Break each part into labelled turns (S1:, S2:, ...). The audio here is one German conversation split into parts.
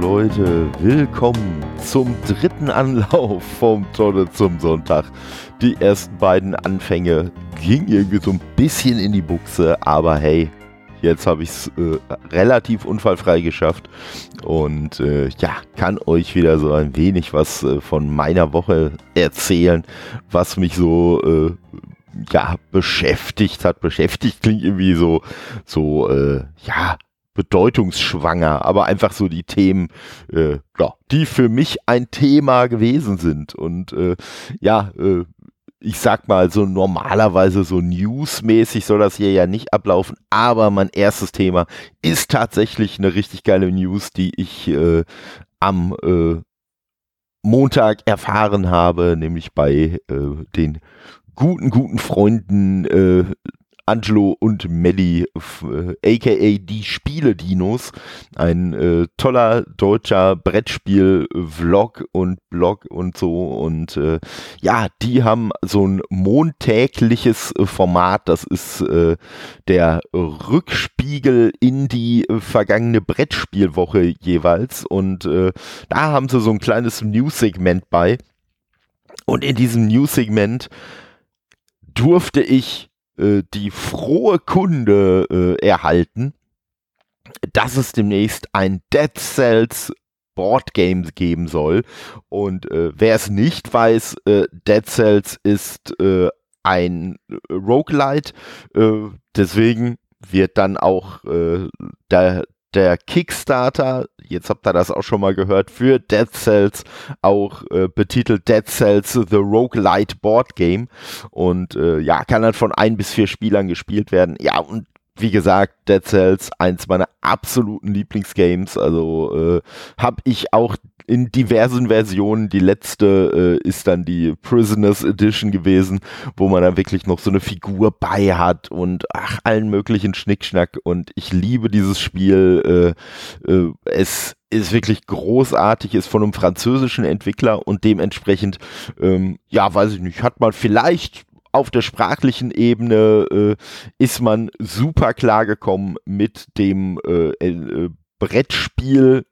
S1: Leute, willkommen zum dritten Anlauf vom Tonne zum Sonntag. Die ersten beiden Anfänge gingen irgendwie so ein bisschen in die Buchse, aber hey, jetzt habe ich es äh, relativ unfallfrei geschafft und äh, ja, kann euch wieder so ein wenig was äh, von meiner Woche erzählen, was mich so äh, ja, beschäftigt hat. Beschäftigt klingt irgendwie so, so, äh, ja, bedeutungsschwanger, aber einfach so die Themen, äh, ja, die für mich ein Thema gewesen sind. Und äh, ja, äh, ich sag mal, so normalerweise so newsmäßig soll das hier ja nicht ablaufen, aber mein erstes Thema ist tatsächlich eine richtig geile News, die ich äh, am äh, Montag erfahren habe, nämlich bei äh, den guten, guten Freunden äh, Angelo und Melly, äh, aka die Spiele-Dinos. Ein äh, toller deutscher Brettspiel-Vlog und Blog und so. Und äh, ja, die haben so ein montägliches äh, Format. Das ist äh, der Rückspiegel in die äh, vergangene Brettspielwoche jeweils. Und äh, da haben sie so ein kleines News-Segment bei. Und in diesem News-Segment durfte ich äh, die frohe Kunde äh, erhalten, dass es demnächst ein Dead Cells Boardgame geben soll. Und äh, wer es nicht weiß, äh, Dead Cells ist äh, ein Roguelite. Deswegen wird dann auch der, der Kickstarter, jetzt habt ihr das auch schon mal gehört, für Dead Cells auch äh, betitelt Dead Cells The Roguelite Board Game. Und äh, ja, kann dann von ein bis vier Spielern gespielt werden. Ja, und wie gesagt, Dead Cells, eins meiner absoluten Lieblingsgames. Also äh, habe ich auch in diversen Versionen. Die letzte äh, ist dann die Prisoners Edition gewesen, wo man dann wirklich noch so eine Figur bei hat und ach, allen möglichen Schnickschnack. Und ich liebe dieses Spiel. Äh, äh, es ist wirklich großartig, ist von einem französischen Entwickler und dementsprechend, ähm, ja, weiß ich nicht, hat man vielleicht auf der sprachlichen Ebene äh, ist man super klar gekommen mit dem äh, äh, Brettspiel,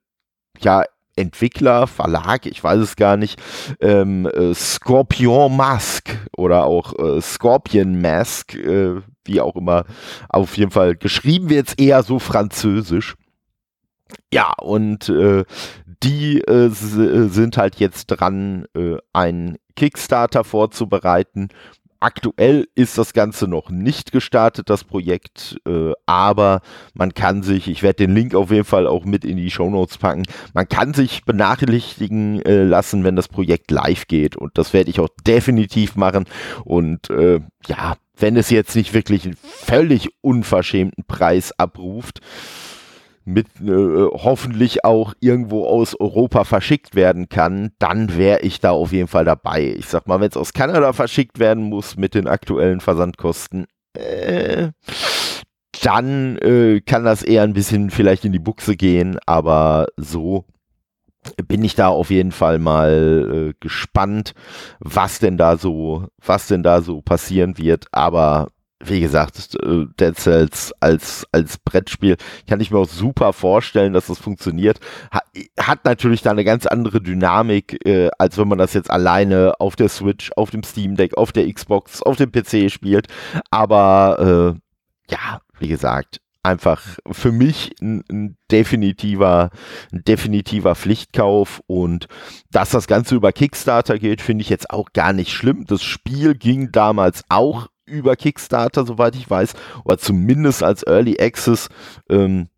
S1: ja, Entwickler, Verlag, ich weiß es gar nicht, ähm, äh, Scorpion Mask oder auch äh, Scorpion Mask, äh, wie auch immer, auf jeden Fall geschrieben wird es eher so französisch. Ja, und äh, die äh, sind halt jetzt dran, äh, einen Kickstarter vorzubereiten Aktuell ist das Ganze noch nicht gestartet, das Projekt, äh, aber man kann sich, ich werde den Link auf jeden Fall auch mit in die Show Notes packen, man kann sich benachrichtigen äh, lassen, wenn das Projekt live geht und das werde ich auch definitiv machen und äh, ja, wenn es jetzt nicht wirklich einen völlig unverschämten Preis abruft, mit äh, hoffentlich auch irgendwo aus Europa verschickt werden kann, dann wäre ich da auf jeden Fall dabei. Ich sag mal, wenn es aus Kanada verschickt werden muss mit den aktuellen Versandkosten, äh, dann äh, kann das eher ein bisschen vielleicht in die Buchse gehen, aber so bin ich da auf jeden Fall mal äh, gespannt, was denn da so, was denn da so passieren wird. Aber wie gesagt, äh, Dead Cells als, als Brettspiel kann ich mir auch super vorstellen, dass das funktioniert. Hat, natürlich da eine ganz andere Dynamik, äh, als wenn man das jetzt alleine auf der Switch, auf dem Steam Deck, auf der Xbox, auf dem PC spielt. Aber äh, ja, wie gesagt, einfach für mich ein, ein, definitiver, ein definitiver Pflichtkauf und dass das Ganze über Kickstarter geht, finde ich jetzt auch gar nicht schlimm. Das Spiel ging damals auch über Kickstarter, soweit ich weiß, oder zumindest als Early Access. Ähm,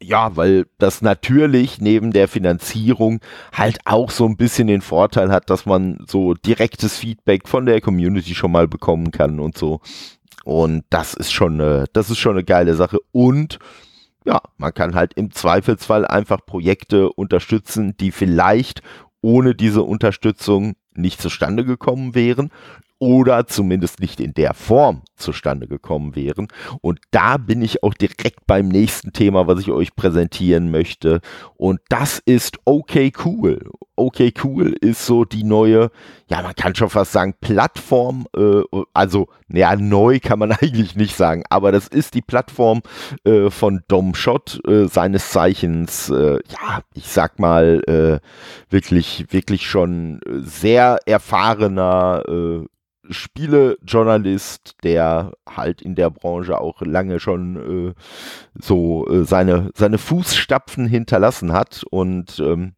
S1: ja, weil das natürlich neben der Finanzierung halt auch so ein bisschen den Vorteil hat, dass man so direktes Feedback von der Community schon mal bekommen kann und so. Und das ist schon eine, das ist schon eine geile Sache. Und ja, man kann halt im Zweifelsfall einfach Projekte unterstützen, die vielleicht ohne diese Unterstützung nicht zustande gekommen wären oder zumindest nicht in der Form zustande gekommen wären. Und da bin ich auch direkt beim nächsten Thema, was ich euch präsentieren möchte. Und das ist okay cool. okay, cool ist so die neue, ja, man kann schon fast sagen, Plattform, äh, also, ja, neu kann man eigentlich nicht sagen, aber das ist die Plattform äh, von Dom Schott, äh, seines Zeichens, äh, ja, ich sag mal, äh, wirklich, wirklich schon sehr erfahrener äh, Spielejournalist, der halt in der Branche auch lange schon äh, so äh, seine, seine Fußstapfen hinterlassen hat und ähm,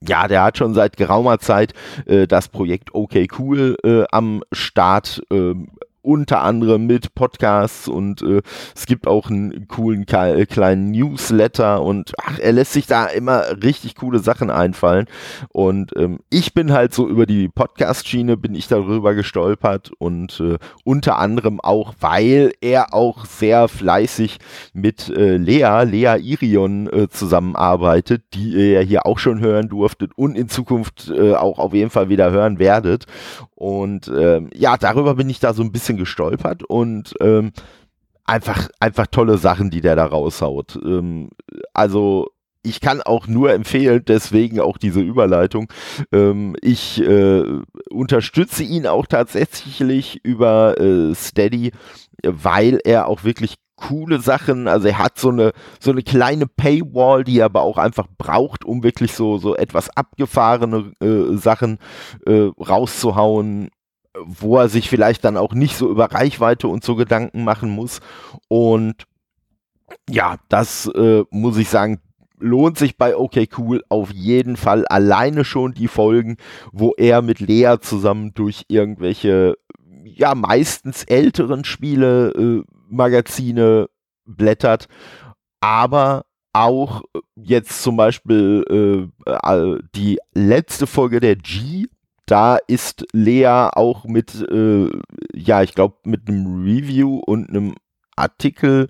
S1: ja, der hat schon seit geraumer Zeit äh, das Projekt OK Cool äh, am Start. Äh, unter anderem mit Podcasts und äh, es gibt auch einen coolen kleinen Newsletter und ach, er lässt sich da immer richtig coole Sachen einfallen. Und ähm, ich bin halt so über die Podcast-Schiene bin ich darüber gestolpert und äh, unter anderem auch, weil er auch sehr fleißig mit äh, Lea, Lea Irion äh, zusammenarbeitet, die ihr ja hier auch schon hören durftet und in Zukunft äh, auch auf jeden Fall wieder hören werdet. Und ähm, ja, darüber bin ich da so ein bisschen gestolpert und ähm, einfach, einfach tolle Sachen, die der da raushaut. Ähm, also ich kann auch nur empfehlen, deswegen auch diese Überleitung. Ähm, ich äh, unterstütze ihn auch tatsächlich über äh, Steady, weil er auch wirklich coole Sachen, also er hat so eine so eine kleine Paywall, die er aber auch einfach braucht, um wirklich so so etwas abgefahrene äh, Sachen äh, rauszuhauen wo er sich vielleicht dann auch nicht so über Reichweite und so Gedanken machen muss. Und ja, das äh, muss ich sagen, lohnt sich bei OK Cool auf jeden Fall alleine schon die Folgen, wo er mit Lea zusammen durch irgendwelche, ja, meistens älteren Spiele, äh, Magazine blättert, aber auch jetzt zum Beispiel äh, äh die letzte Folge der G da ist Lea auch mit, äh, ja, ich glaube, mit einem Review und einem Artikel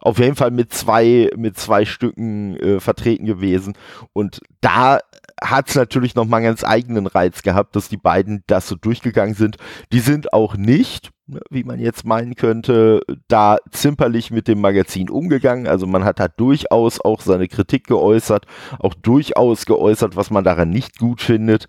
S1: auf jeden Fall mit zwei, mit zwei Stücken äh, vertreten gewesen. Und da hat es natürlich nochmal einen ganz eigenen Reiz gehabt, dass die beiden das so durchgegangen sind. Die sind auch nicht, ne, wie man jetzt meinen könnte, da zimperlich mit dem Magazin umgegangen. Also man hat da durchaus auch seine Kritik geäußert, auch durchaus geäußert, was man daran nicht gut findet.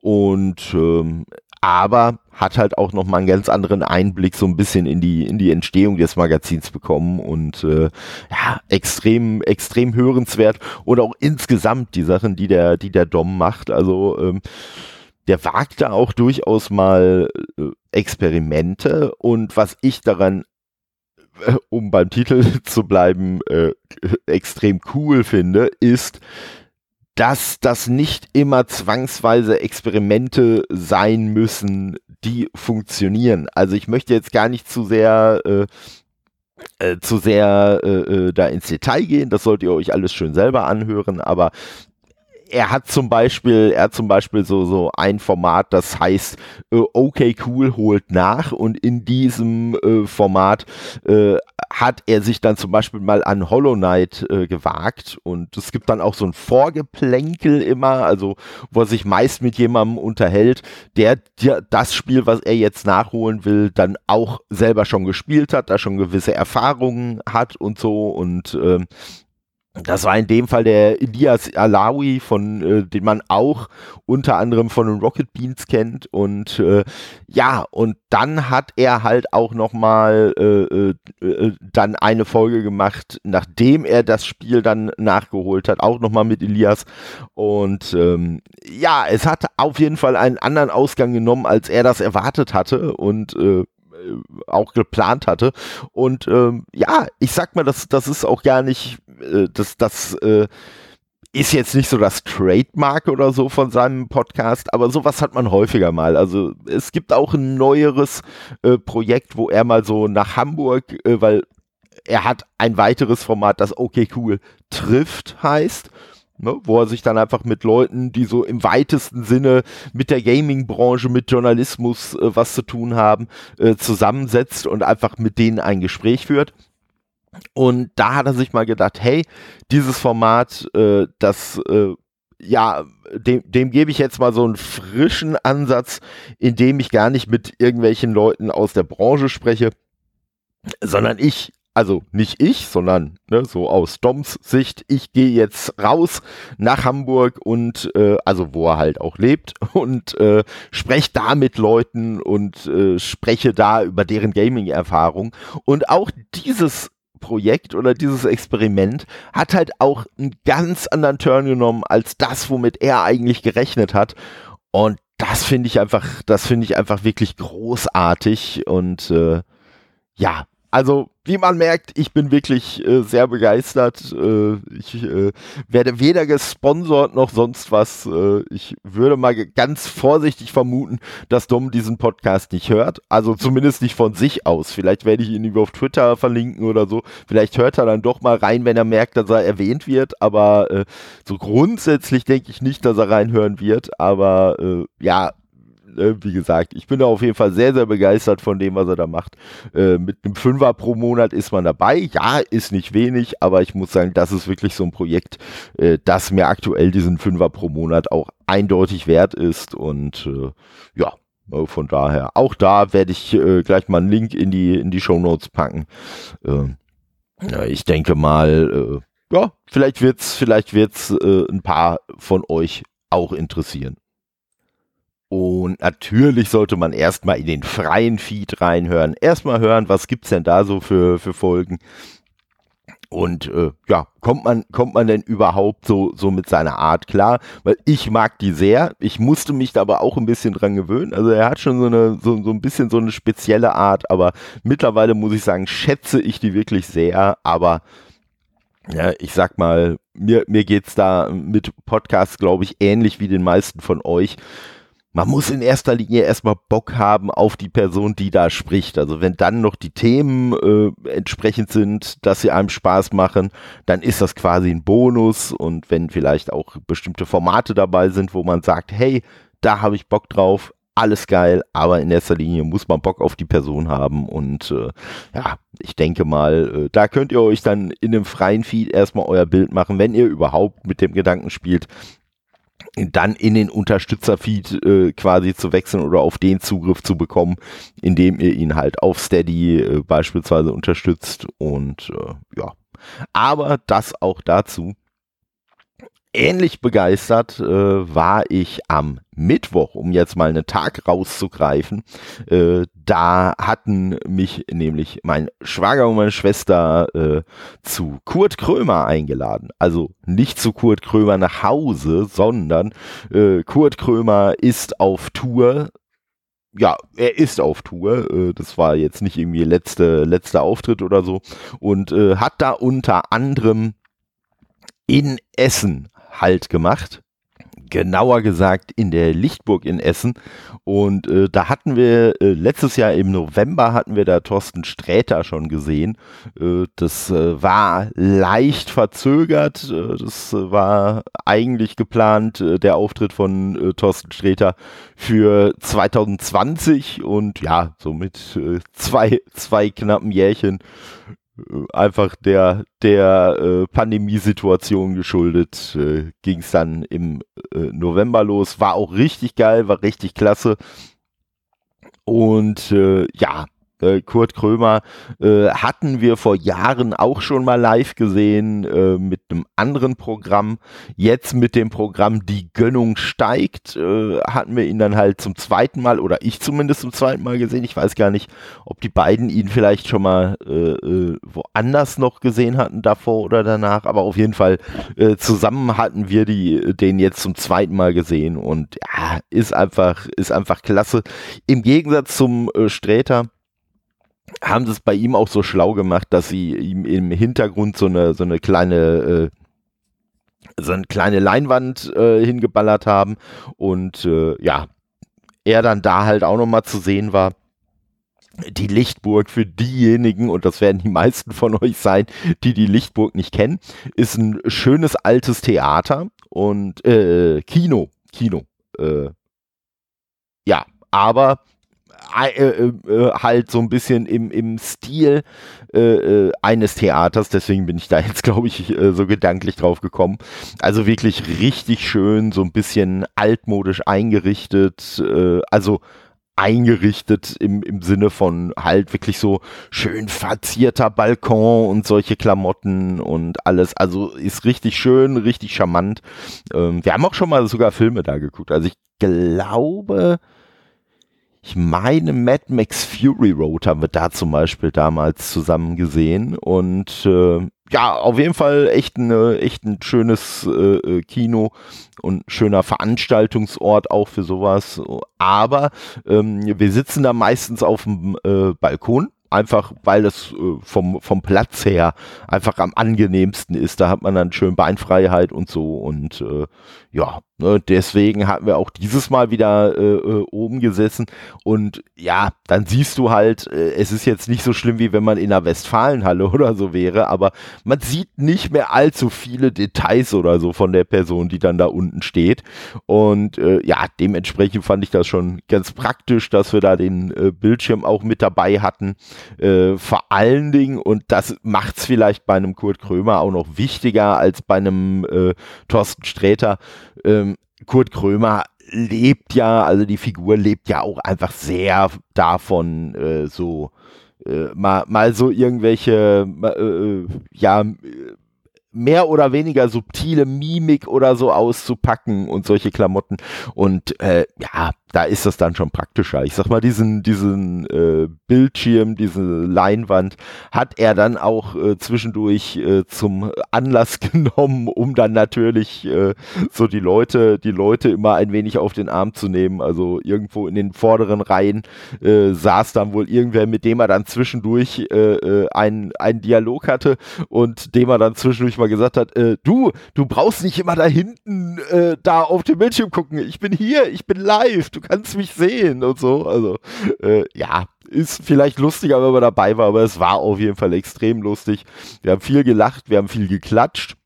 S1: Und ähm, aber hat halt auch noch mal einen ganz anderen Einblick so ein bisschen in die in die Entstehung des Magazins bekommen und äh, ja extrem extrem hörenswert und auch insgesamt die Sachen, die der die der Dom macht. Also ähm, der wagt da auch durchaus mal äh, Experimente und was ich daran äh, um beim Titel zu bleiben, äh, extrem cool finde, ist, dass das nicht immer zwangsweise Experimente sein müssen, die funktionieren. Also ich möchte jetzt gar nicht zu sehr äh, äh, zu sehr äh, äh da ins Detail gehen, das sollt ihr euch alles schön selber anhören, aber er hat zum Beispiel, er hat zum Beispiel so, so ein Format, das heißt äh, Okay Cool holt nach. Und in diesem äh, Format äh, hat er sich dann zum Beispiel mal an Hollow Knight äh, gewagt. Und es gibt dann auch so ein Vorgeplänkel immer, also wo er sich meist mit jemandem unterhält, der, der das Spiel, was er jetzt nachholen will, dann auch selber schon gespielt hat, da schon gewisse Erfahrungen hat und so. Und ähm, das war in dem Fall der Elias Alawi, von äh, den man auch unter anderem von den Rocket Beans kennt. Und äh, ja, und dann hat er halt auch nochmal äh, äh, äh, dann eine Folge gemacht, nachdem er das Spiel dann nachgeholt hat, auch nochmal mit Elias. Und ähm, ja, es hat auf jeden Fall einen anderen Ausgang genommen, als er das erwartet hatte. Und äh, auch geplant hatte. Und ähm, ja, ich sag mal, das, das ist auch gar nicht, äh, das, das äh, ist jetzt nicht so das Trademark oder so von seinem Podcast, aber sowas hat man häufiger mal. Also es gibt auch ein neueres äh, Projekt, wo er mal so nach Hamburg, äh, weil er hat ein weiteres Format, das okay cool trifft heißt ne, wo er sich dann einfach mit Leuten, die so im weitesten Sinne mit der Gaming-Branche, mit Journalismus äh, was zu tun haben, äh, zusammensetzt und einfach mit denen ein Gespräch führt. Und da hat er sich mal gedacht, hey, dieses Format, äh, das äh, ja, dem, dem gebe ich jetzt mal so einen frischen Ansatz, indem ich gar nicht mit irgendwelchen Leuten aus der Branche spreche, sondern ich also nicht ich, sondern ne, so aus Doms Sicht, ich gehe jetzt raus nach Hamburg und äh, also wo er halt auch lebt und äh, spreche da mit Leuten und äh, spreche da über deren Gaming-Erfahrung. Und auch dieses Projekt oder dieses Experiment hat halt auch einen ganz anderen Turn genommen als das, womit er eigentlich gerechnet hat. Und das finde ich einfach, das finde ich einfach wirklich großartig und äh, ja, also wie man merkt, ich bin wirklich äh, sehr begeistert. Äh, ich äh, werde weder gesponsert noch sonst was. Äh, ich würde mal ganz vorsichtig vermuten, dass Dom diesen Podcast nicht hört. Also zumindest nicht von sich aus. Vielleicht werde ich ihn über auf Twitter verlinken oder so. Vielleicht hört er dann doch mal rein, wenn er merkt, dass er erwähnt wird. Aber äh, so grundsätzlich denke ich nicht, dass er reinhören wird. Aber äh, ja, wie gesagt, ich bin da auf jeden Fall sehr, sehr begeistert von dem, was er da macht. Äh, mit einem Fünfer pro Monat ist man dabei. Ja, ist nicht wenig, aber ich muss sagen, das ist wirklich so ein Projekt, äh, das mir aktuell diesen Fünfer pro Monat auch eindeutig wert ist. Und äh, ja, äh, von daher, auch da werde ich äh, gleich mal einen Link in die, in die Show Notes packen. ja, ich denke mal, ja, vielleicht wird's, vielleicht wird's ein paar von euch auch interessieren. Und natürlich sollte man erstmal in den freien Feed reinhören. Erstmal hören, was gibt's denn da so für, für Folgen. Und äh, ja, kommt man, kommt man denn überhaupt so, so mit seiner Art klar? Weil ich mag die sehr. Ich musste mich da aber auch ein bisschen dran gewöhnen. Also er hat schon so eine, so, so ein bisschen so eine spezielle Art, aber mittlerweile muss ich sagen, schätze ich die wirklich sehr. Aber ja, ich sag mal, mir, mir geht's da mit Podcasts, glaube ich, ähnlich wie den meisten von euch man muss in erster Linie erstmal Bock haben auf die Person, die da spricht. Also wenn dann noch die Themen äh, entsprechend sind, dass sie einem Spaß machen, dann ist das quasi ein Bonus. Und wenn vielleicht auch bestimmte Formate dabei sind, wo man sagt, hey, da habe ich Bock drauf, alles geil, aber in erster Linie muss man Bock auf die Person haben und äh, ja, ich denke mal, äh, da könnt ihr euch dann in einem freien Feed erstmal euer Bild machen, wenn ihr überhaupt mit dem Gedanken spielt, dann in den Unterstützerfeed äh, quasi zu wechseln oder auf den Zugriff zu bekommen, indem ihr ihn halt auf Steady äh, beispielsweise unterstützt und äh, ja. Aber das auch dazu ähnlich begeistert äh, war ich am Mittwoch, um jetzt mal einen Tag rauszugreifen. Äh, da hatten mich nämlich mein Schwager und meine Schwester äh, zu Kurt Krömer eingeladen. Also nicht zu Kurt Krömer nach Hause, sondern äh, Kurt Krömer ist auf Tour ja, er ist auf Tour. Äh, das war jetzt nicht irgendwie letzte letzter Auftritt oder so und äh, hat da unter anderem in Essen Halt gemacht. Genauer gesagt in der Lichtburg in Essen. Und äh, da hatten wir äh, letztes Jahr im November hatten wir da Thorsten Sträter schon gesehen. Äh, das äh, war leicht verzögert. Äh, das war eigentlich geplant, äh, der Auftritt von Thorsten Sträter für 2020 und ja, so mit zwei, zwei knappen Jährchen einfach der, der äh, Pandemiesituation geschuldet, äh, ging es dann im äh, November los. War auch richtig geil, war richtig klasse. Und äh, ja, äh, Kurt Krömer äh, hatten wir vor Jahren auch schon mal live gesehen äh, mit einem anderen Programm. Jetzt mit dem Programm Die Gönnung steigt äh, hatten wir ihn dann halt zum zweiten Mal oder ich zumindest zum zweiten Mal gesehen. Ich weiß gar nicht, ob die beiden ihn vielleicht schon mal äh, äh, woanders noch gesehen hatten davor oder danach, aber auf jeden Fall zusammen hatten wir die, den jetzt zum zweiten Mal gesehen und ja, ist einfach, ist einfach klasse. Im Gegensatz zum Sträter haben sie es bei ihm auch so schlau gemacht, dass sie ihm im Hintergrund so eine, so eine kleine, äh, so eine kleine Leinwand äh, hingeballert haben und äh, ja, er dann da halt auch nochmal zu sehen war. Die Lichtburg für diejenigen, und das werden die meisten von euch sein, die die Lichtburg nicht kennen, ist ein schönes altes Theater und äh, Kino, Kino. Äh, ja, aber äh, äh, äh, halt so ein bisschen im, im Stil äh, äh, eines Theaters. Deswegen bin ich da jetzt, glaube ich, äh, so gedanklich drauf gekommen. Also wirklich richtig schön, so ein bisschen altmodisch eingerichtet. also eingerichtet im, im Sinne von halt wirklich so schön verzierter Balkon und solche Klamotten und alles. Also ist richtig schön, richtig charmant. Ähm, wir haben auch schon mal sogar Filme da geguckt. Also ich glaube, ich meine, Mad Max Fury Road haben wir da zum Beispiel damals zusammen gesehen und äh, ja, auf jeden Fall echt, eine, echt ein schönes äh, äh Kino und schöner Veranstaltungsort auch für sowas. Aber ähm, wir sitzen da meistens auf dem äh, Balkon einfach weil das äh, vom, vom Platz her einfach am angenehmsten ist. Da hat man dann schön Beinfreiheit und so und äh, ja, ne, deswegen hatten wir auch dieses Mal wieder äh, äh, oben gesessen. Und ja, dann siehst du halt, äh, es ist jetzt nicht so schlimm, wie wenn man in der Westfalenhalle oder so wäre, aber man sieht nicht mehr allzu viele Details oder so von der Person, die dann da unten steht. Und äh, ja, dementsprechend fand ich das schon ganz praktisch, dass wir da den äh, Bildschirm auch mit dabei hatten. Äh, vor allen Dingen, und das macht es vielleicht bei einem Kurt Krömer auch noch wichtiger als bei einem Thorsten Sträter, ähm, Kurt Krömer lebt ja, also die Figur lebt ja auch einfach sehr davon, äh, so äh, mal, mal so irgendwelche, äh, äh ja, mehr oder weniger subtile Mimik oder so auszupacken und solche Klamotten. Und äh, ja, da ist das dann schon praktischer. Ich sag mal, diesen, diesen äh, Bildschirm, diese Leinwand hat er dann auch äh, zwischendurch äh, zum Anlass genommen, um dann natürlich äh, so die Leute, die Leute immer ein wenig auf den Arm zu nehmen. Also irgendwo in den vorderen Reihen äh, saß dann wohl irgendwer, mit dem er dann zwischendurch äh, äh, einen, einen Dialog hatte und dem er dann zwischendurch mal gesagt hat, äh, du, du brauchst nicht immer da hinten äh, da auf dem Bildschirm gucken. Ich bin hier, ich bin live du kannst mich sehen und so. Also, äh, ja, ist vielleicht lustiger, wenn man dabei war, aber es war auf jeden Fall extrem lustig. Wir haben viel gelacht, wir haben viel geklatscht.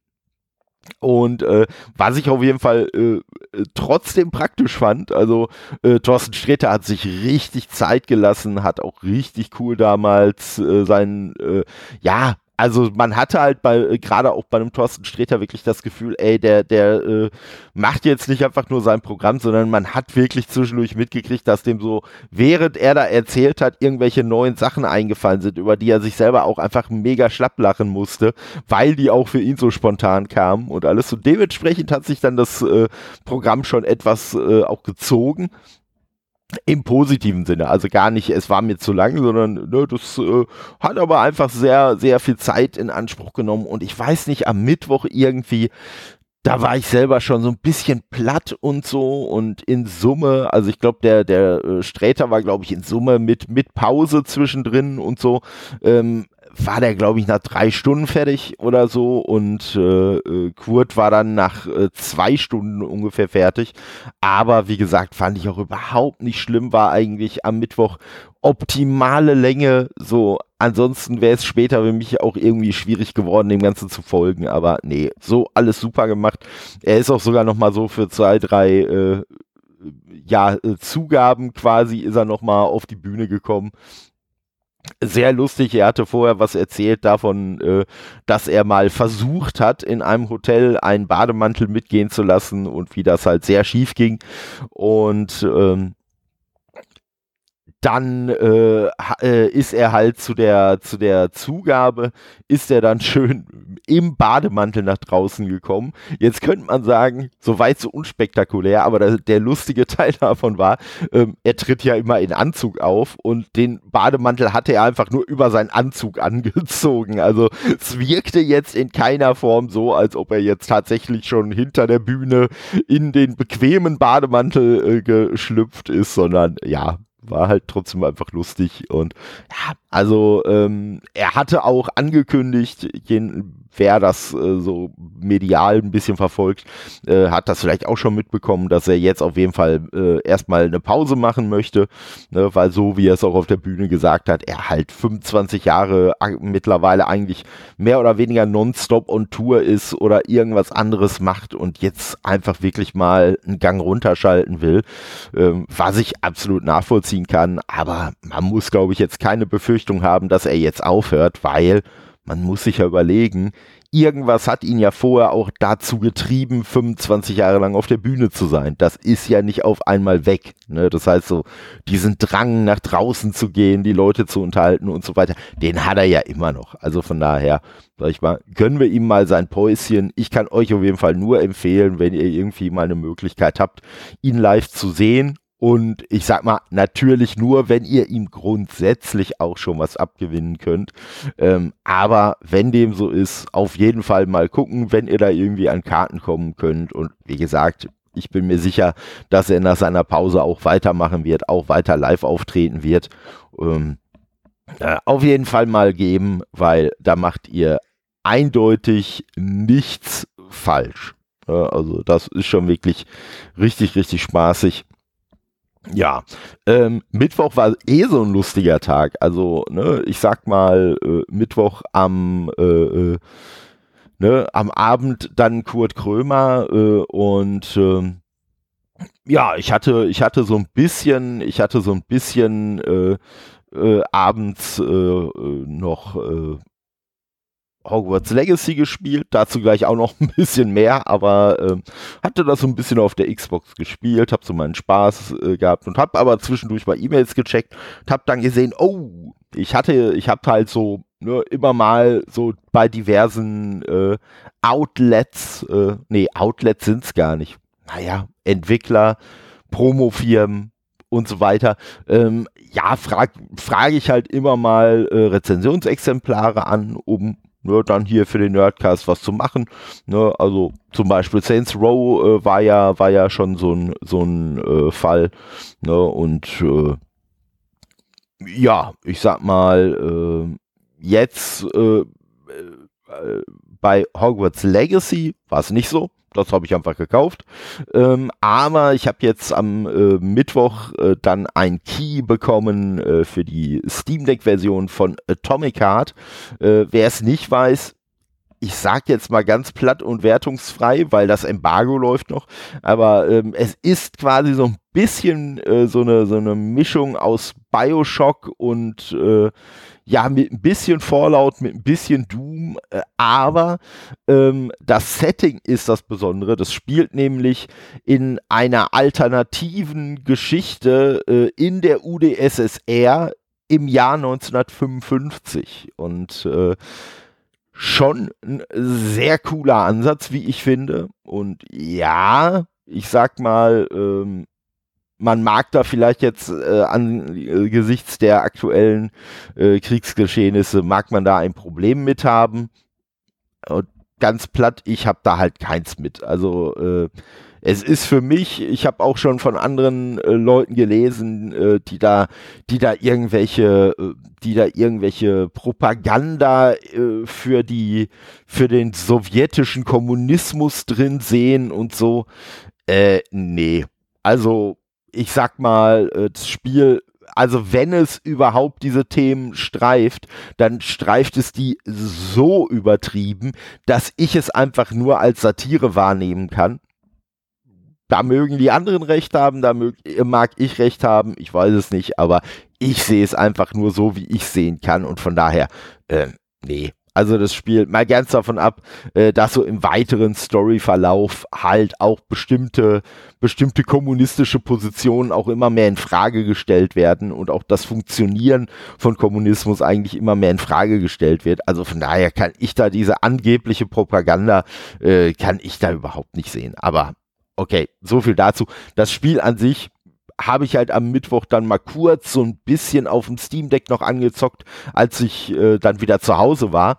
S1: Und äh, was ich auf jeden Fall äh, trotzdem praktisch fand, also äh, Thorsten Sträter hat sich richtig Zeit gelassen, hat auch richtig cool damals äh, sein, äh, ja, also man hatte halt bei, äh, gerade auch bei einem Thorsten Sträter wirklich das Gefühl, ey, der, der äh, macht jetzt nicht einfach nur sein Programm, sondern man hat wirklich zwischendurch mitgekriegt, dass dem so, während er da erzählt hat, irgendwelche neuen Sachen eingefallen sind, über die er sich selber auch einfach mega schlapp lachen musste, weil die auch für ihn so spontan kamen und alles. Und dementsprechend hat sich dann das äh, Programm schon etwas äh, auch gezogen. Im positiven Sinne, also gar nicht, es war mir zu lang, sondern ne, das äh, hat aber einfach sehr, sehr viel Zeit in Anspruch genommen. Und ich weiß nicht, am Mittwoch irgendwie, da war ich selber schon so ein bisschen platt und so. Und in Summe, also ich glaube, der, der äh, Sträter war, glaube ich, in Summe mit, mit Pause zwischendrin und so, ähm, war der, glaube ich, nach drei Stunden fertig oder so und äh, äh, Kurt war dann nach äh, zwei Stunden ungefähr fertig. Aber wie gesagt, fand ich auch überhaupt nicht schlimm, war eigentlich am Mittwoch optimale Länge. So, ansonsten wäre es später für mich auch irgendwie schwierig geworden, dem Ganzen zu folgen. Aber nee, so alles super gemacht. Er ist auch sogar noch mal so für zwei, drei äh, ja, äh, Zugaben quasi ist er noch mal auf die Bühne gekommen sehr lustig. Er hatte vorher was erzählt davon, äh, dass er mal versucht hat, in einem Hotel einen Bademantel mitgehen zu lassen und wie das halt sehr schief ging. Und ähm, dann äh, äh, ist er halt zu der, zu der Zugabe, ist er dann schön im Bademantel nach draußen gekommen. Jetzt könnte man sagen, so weit so unspektakulär, aber der, der lustige Teil davon war, ähm, er tritt ja immer in Anzug auf und den Bademantel hatte er einfach nur über seinen Anzug angezogen. Also es wirkte jetzt in keiner Form so, als ob er jetzt tatsächlich schon hinter der Bühne in den bequemen Bademantel äh, geschlüpft ist, sondern ja, war halt trotzdem einfach lustig und ja, also ähm, er hatte auch angekündigt, wer das äh, so medial ein bisschen verfolgt, äh, hat das vielleicht auch schon mitbekommen, dass er jetzt auf jeden Fall äh, erstmal eine Pause machen möchte, ne, weil so wie er es auch auf der Bühne gesagt hat, er halt 25 Jahre mittlerweile eigentlich mehr oder weniger nonstop on Tour ist oder irgendwas anderes macht und jetzt einfach wirklich mal einen Gang runterschalten will, ähm, was ich absolut nachvollziehen kann, aber man muss glaube ich jetzt keine Befürchtung haben, dass er jetzt aufhört, weil man muss sich ja überlegen, irgendwas hat ihn ja vorher auch dazu getrieben, 25 Jahre lang auf der Bühne zu sein. Das ist ja nicht auf einmal weg. Ne? Das heißt so, diesen Drang nach draußen zu gehen, die Leute zu unterhalten und so weiter, den hat er ja immer noch. Also von daher, sag ich mal, gönnen wir ihm mal sein Päuschen. Ich kann euch auf jeden Fall nur empfehlen, wenn ihr irgendwie mal eine Möglichkeit habt, ihn live zu sehen und ich sag mal, natürlich nur, wenn ihr ihm grundsätzlich auch schon was abgewinnen könnt. Ähm, aber wenn dem so ist, auf jeden Fall mal gucken, wenn ihr da irgendwie an Karten kommen könnt. Und wie gesagt, ich bin mir sicher, dass er nach seiner Pause auch weitermachen wird, auch weiter live auftreten wird. Ähm, äh, auf jeden Fall mal geben, weil da macht ihr eindeutig nichts falsch. Äh, also das ist schon wirklich richtig, richtig spaßig. Ja, ähm, Mittwoch war eh so ein lustiger Tag. Also, ne, ich sag mal, äh, Mittwoch am, äh, äh, ne, am Abend dann Kurt Krömer äh, und ähm, ja, ich hatte, ich hatte so ein bisschen, ich hatte so ein bisschen äh, äh, abends noch Hogwarts Legacy gespielt, dazu gleich auch noch ein bisschen mehr, aber ähm, hatte das so ein bisschen auf der Xbox gespielt, hab so meinen Spaß äh, gehabt und hab aber zwischendurch mal E-Mails gecheckt und hab dann gesehen, oh, ich hatte, ich hab halt so ne, immer mal so bei diversen äh, Outlets, äh, nee, Outlets sind's gar nicht, naja, Entwickler, Promofirmen, und so weiter. Ähm, ja, frage frag ich halt immer mal äh, Rezensionsexemplare an, um ne, dann hier für den Nerdcast was zu machen. Ne, also zum Beispiel Saints Row äh, war ja war ja schon so ein so ein äh, Fall. Ne, und äh, ja, ich sag mal äh, jetzt äh, äh, bei Hogwarts Legacy war es nicht so das habe ich einfach gekauft. Ähm, aber ich habe jetzt am äh, Mittwoch äh, dann ein Key bekommen äh, für die Steam Deck-Version von Atomic Heart. Äh, wer es nicht weiß, ich sag jetzt mal ganz platt und wertungsfrei, weil das Embargo läuft noch, aber ähm, es ist quasi so ein bisschen äh, so, eine, so eine Mischung aus Bioshock und äh, ja, mit ein bisschen Fallout, mit ein bisschen Doom, äh, aber ähm, das Setting ist das Besondere. Das spielt nämlich in einer alternativen Geschichte äh, in der UdSSR im Jahr 1955 und äh, schon ein sehr cooler Ansatz, wie ich finde. Und ja, ich sag mal, ähm, man mag da vielleicht jetzt äh, angesichts der aktuellen äh, Kriegsgeschehnisse, mag man da ein Problem mit haben. Und ganz platt, ich habe da halt keins mit. Also äh, es ist für mich, ich habe auch schon von anderen äh, Leuten gelesen, äh, die da, die da irgendwelche, äh, die da irgendwelche Propaganda äh, für die, für den sowjetischen Kommunismus drin sehen und so. Äh, nee. Also ich sag mal, äh, das Spiel, also wenn es überhaupt diese Themen streift, dann streift es die so übertrieben, dass ich es einfach nur als Satire wahrnehmen kann. Da mögen die anderen recht haben, da mag ich recht haben, ich weiß es nicht, aber ich sehe es einfach nur so, wie ich sehen kann und von daher, äh, nee, also das Spiel, mal ganz davon ab, äh, dass so im weiteren Storyverlauf halt auch bestimmte, bestimmte kommunistische Positionen auch immer mehr in Frage gestellt werden und auch das Funktionieren von Kommunismus eigentlich immer mehr in Frage gestellt wird. Also von daher kann ich da diese angebliche Propaganda, äh, kann ich da überhaupt nicht sehen. Aber okay, so viel dazu. Das Spiel an sich habe ich halt am Mittwoch dann mal kurz so ein bisschen auf dem Steam Deck noch angezockt, als ich äh, dann wieder zu Hause war.